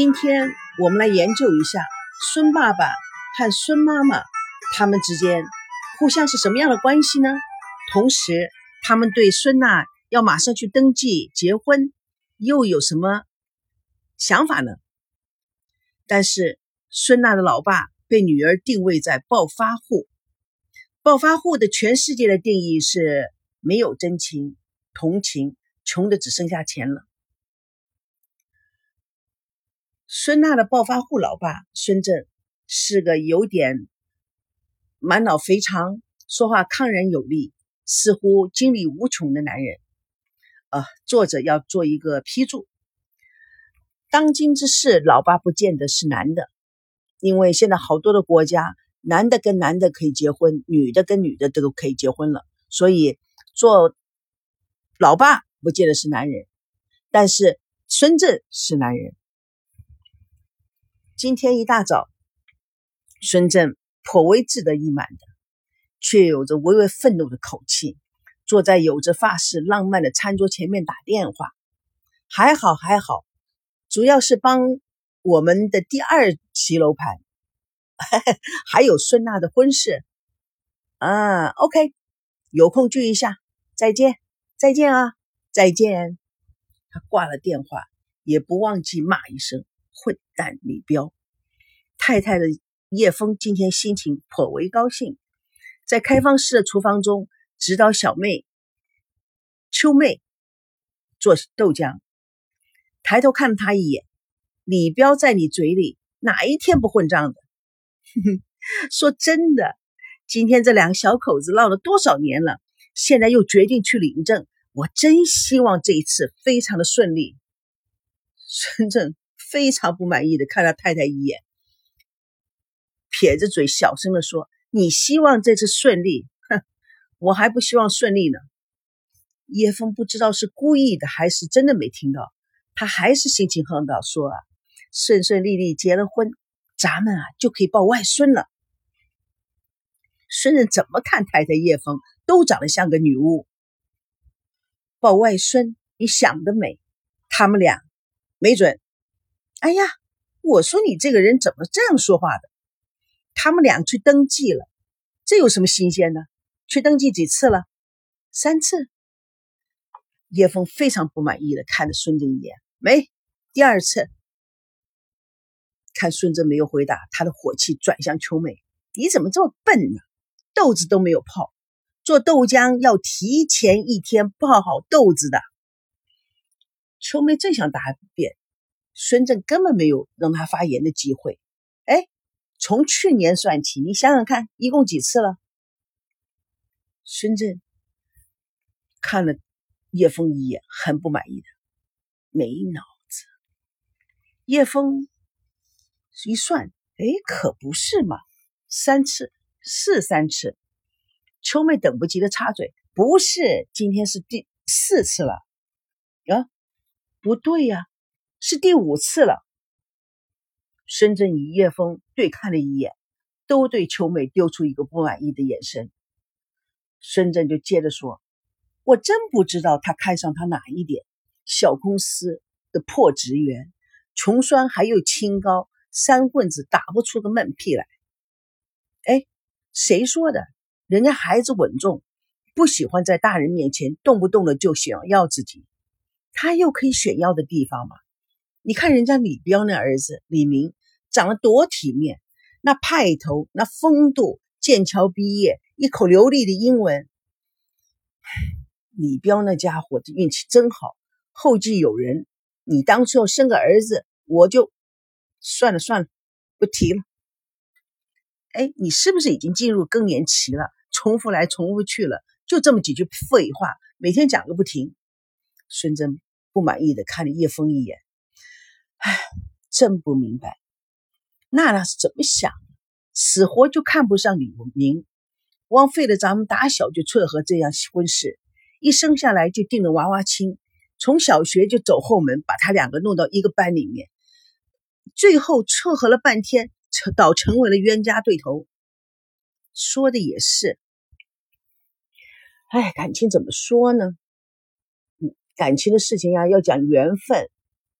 今天我们来研究一下孙爸爸和孙妈妈他们之间互相是什么样的关系呢？同时，他们对孙娜要马上去登记结婚又有什么想法呢？但是，孙娜的老爸被女儿定位在暴发户，暴发户的全世界的定义是没有真情、同情，穷的只剩下钱了。孙娜的暴发户老爸孙正是个有点满脑肥肠、说话抗然有力、似乎精力无穷的男人。呃，作者要做一个批注：当今之事，老爸不见得是男的，因为现在好多的国家，男的跟男的可以结婚，女的跟女的都可以结婚了，所以做老爸不见得是男人，但是孙正是男人。今天一大早，孙正颇为志得意满的，却有着微微愤怒的口气，坐在有着法式浪漫的餐桌前面打电话。还好还好，主要是帮我们的第二期楼盘，还有孙娜的婚事。啊，OK，有空聚一下，再见，再见啊，再见。他挂了电话，也不忘记骂一声。混蛋李彪，太太的叶枫今天心情颇为高兴，在开放式的厨房中指导小妹秋妹做豆浆，抬头看了他一眼。李彪在你嘴里哪一天不混账的？说真的，今天这两个小口子闹了多少年了，现在又决定去领证，我真希望这一次非常的顺利。孙正。非常不满意的看了太太一眼，撇着嘴小声的说：“你希望这次顺利？哼，我还不希望顺利呢。”叶枫不知道是故意的还是真的没听到，他还是心情很好，说：“啊，顺顺利利结了婚，咱们啊就可以抱外孙了。”孙人怎么看太太叶枫都长得像个女巫。抱外孙，你想得美！他们俩没准。哎呀，我说你这个人怎么这样说话的？他们俩去登记了，这有什么新鲜的？去登记几次了？三次。叶枫非常不满意的看了孙正一眼，没第二次。看孙正没有回答，他的火气转向秋美：“你怎么这么笨呢？豆子都没有泡，做豆浆要提前一天泡好豆子的。”秋梅正想答辩。孙正根本没有让他发言的机会。从去年算起，你想想看，一共几次了？孙正看了叶枫一眼，很不满意的，没脑子。叶枫一算，哎，可不是嘛，三次是三次。秋妹等不及的插嘴：“不是，今天是第四次了。”啊，不对呀。是第五次了。深圳与叶枫对看了一眼，都对秋美丢出一个不满意的眼神。深圳就接着说：“我真不知道他看上他哪一点。小公司的破职员，穷酸还又清高，三棍子打不出个闷屁来。哎，谁说的？人家孩子稳重，不喜欢在大人面前动不动的就炫耀自己。他又可以炫耀的地方吗？”你看人家李彪那儿子李明长得多体面，那派头，那风度，剑桥毕业，一口流利的英文。李彪那家伙的运气真好，后继有人。你当初要生个儿子，我就算了算了，不提了。哎，你是不是已经进入更年期了？重复来重复去了，就这么几句废话，每天讲个不停。孙真不满意的看了叶枫一眼。唉，真不明白，娜娜是怎么想的？死活就看不上李明，枉费了咱们打小就撮合这样婚事，一生下来就定了娃娃亲，从小学就走后门，把他两个弄到一个班里面，最后撮合了半天，成倒成为了冤家对头。说的也是，哎，感情怎么说呢？感情的事情呀，要讲缘分。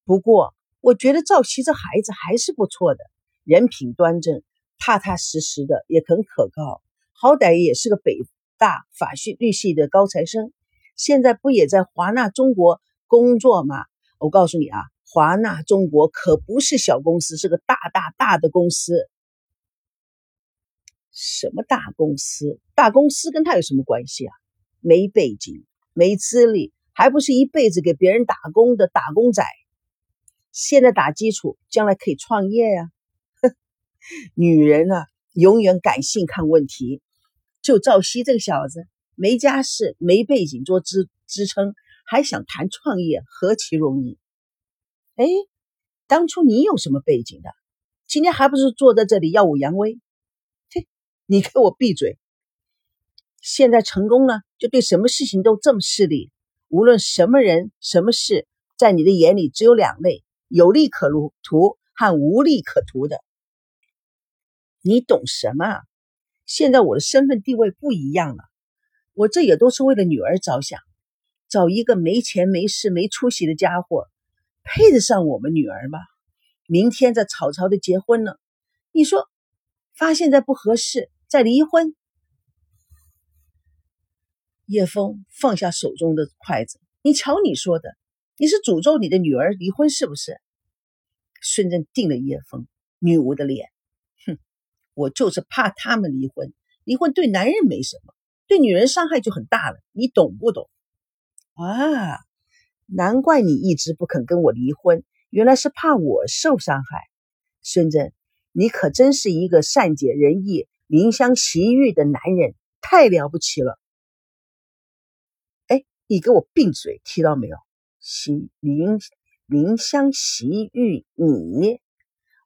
不过。我觉得赵琪这孩子还是不错的，人品端正，踏踏实实的，也很可靠，好歹也是个北大法系律系的高材生，现在不也在华纳中国工作吗？我告诉你啊，华纳中国可不是小公司，是个大大大的公司。什么大公司？大公司跟他有什么关系啊？没背景，没资历，还不是一辈子给别人打工的打工仔。现在打基础，将来可以创业呀。女人啊，永远感性看问题。就赵熙这个小子，没家世，没背景做支支撑，还想谈创业，何其容易？哎，当初你有什么背景的？今天还不是坐在这里耀武扬威？你给我闭嘴！现在成功了，就对什么事情都这么势利。无论什么人、什么事，在你的眼里只有两类：有利可图和无利可图的。你懂什么？现在我的身份地位不一样了，我这也都是为了女儿着想。找一个没钱、没势、没出息的家伙，配得上我们女儿吗？明天再草草的结婚了，你说，发现再不合适。再离婚，叶枫放下手中的筷子。你瞧你说的，你是诅咒你的女儿离婚是不是？孙振定了叶枫女巫的脸，我就是怕他们离婚。离婚对男人没什么，对女人伤害就很大了。你懂不懂？啊，难怪你一直不肯跟我离婚，原来是怕我受伤害。孙振，你可真是一个善解人意。怜香惜玉的男人太了不起了！哎，你给我闭嘴，听到没有？惜怜怜香惜玉，你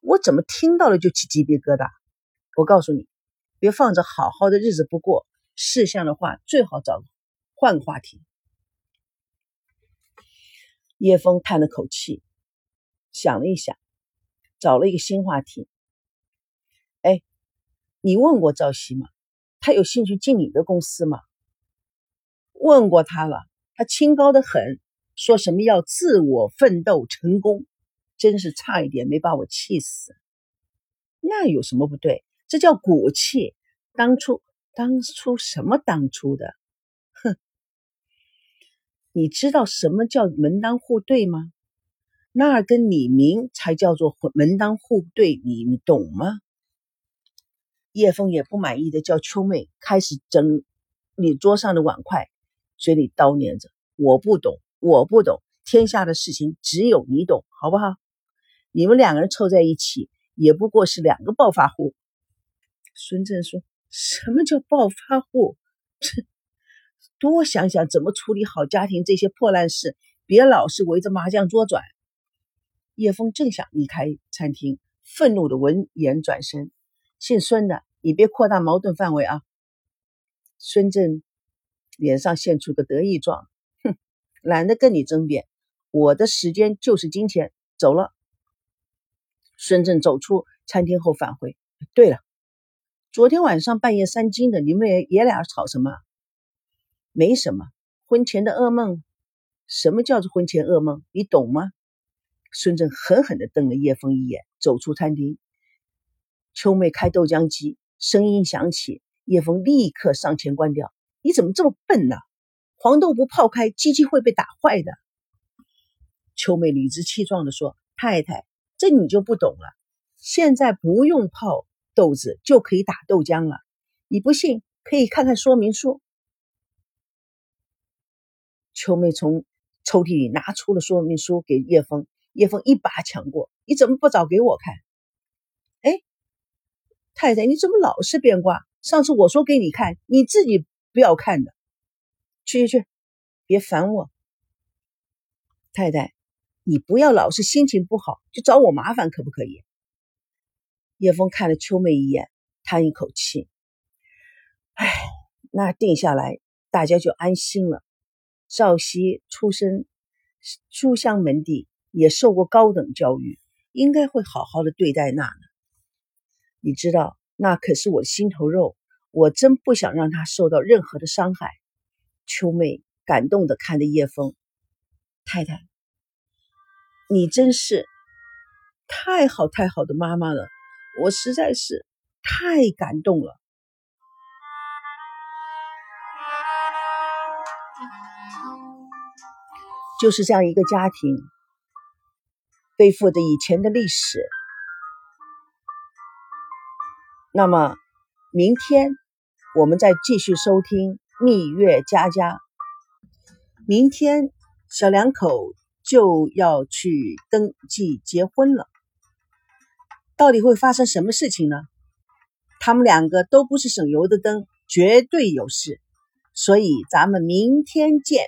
我怎么听到了就起鸡皮疙瘩？我告诉你，别放着好好的日子不过，事项的话最好找换个话题。叶枫叹了口气，想了一想，找了一个新话题。哎你问过赵熙吗？他有兴趣进你的公司吗？问过他了，他清高的很，说什么要自我奋斗成功，真是差一点没把我气死。那有什么不对？这叫骨气。当初，当初什么当初的？哼！你知道什么叫门当户对吗？那儿跟李明才叫做门当户对，你懂吗？叶枫也不满意的叫秋妹开始整理桌上的碗筷，嘴里叨念着：“我不懂，我不懂，天下的事情只有你懂，好不好？你们两个人凑在一起，也不过是两个暴发户。”孙振说：“什么叫暴发户？这，多想想怎么处理好家庭这些破烂事，别老是围着麻将桌转。”叶枫正想离开餐厅，愤怒的闻言转身。姓孙的，你别扩大矛盾范围啊！孙振脸上现出个得意状，哼，懒得跟你争辩，我的时间就是金钱，走了。孙振走出餐厅后返回。对了，昨天晚上半夜三更的，你们爷俩吵什么？没什么，婚前的噩梦。什么叫做婚前噩梦？你懂吗？孙振狠狠地瞪了叶枫一眼，走出餐厅。秋妹开豆浆机，声音响起，叶枫立刻上前关掉。你怎么这么笨呢？黄豆不泡开，机器会被打坏的。秋妹理直气壮地说：“太太，这你就不懂了。现在不用泡豆子就可以打豆浆了。你不信，可以看看说明书。”秋妹从抽屉里拿出了说明书给叶枫，叶枫一把抢过：“你怎么不早给我看？”哎太太，你怎么老是变卦？上次我说给你看，你自己不要看的。去去去，别烦我。太太，你不要老是心情不好就找我麻烦，可不可以？叶枫看了秋妹一眼，叹一口气：“哎，那定下来，大家就安心了。赵熙出身书香门第，也受过高等教育，应该会好好的对待娜娜。”你知道，那可是我心头肉，我真不想让她受到任何的伤害。秋妹感动的看着叶枫太太，你真是太好太好的妈妈了，我实在是太感动了。就是这样一个家庭，背负着以前的历史。那么，明天我们再继续收听《蜜月佳佳》。明天小两口就要去登记结婚了，到底会发生什么事情呢？他们两个都不是省油的灯，绝对有事。所以咱们明天见。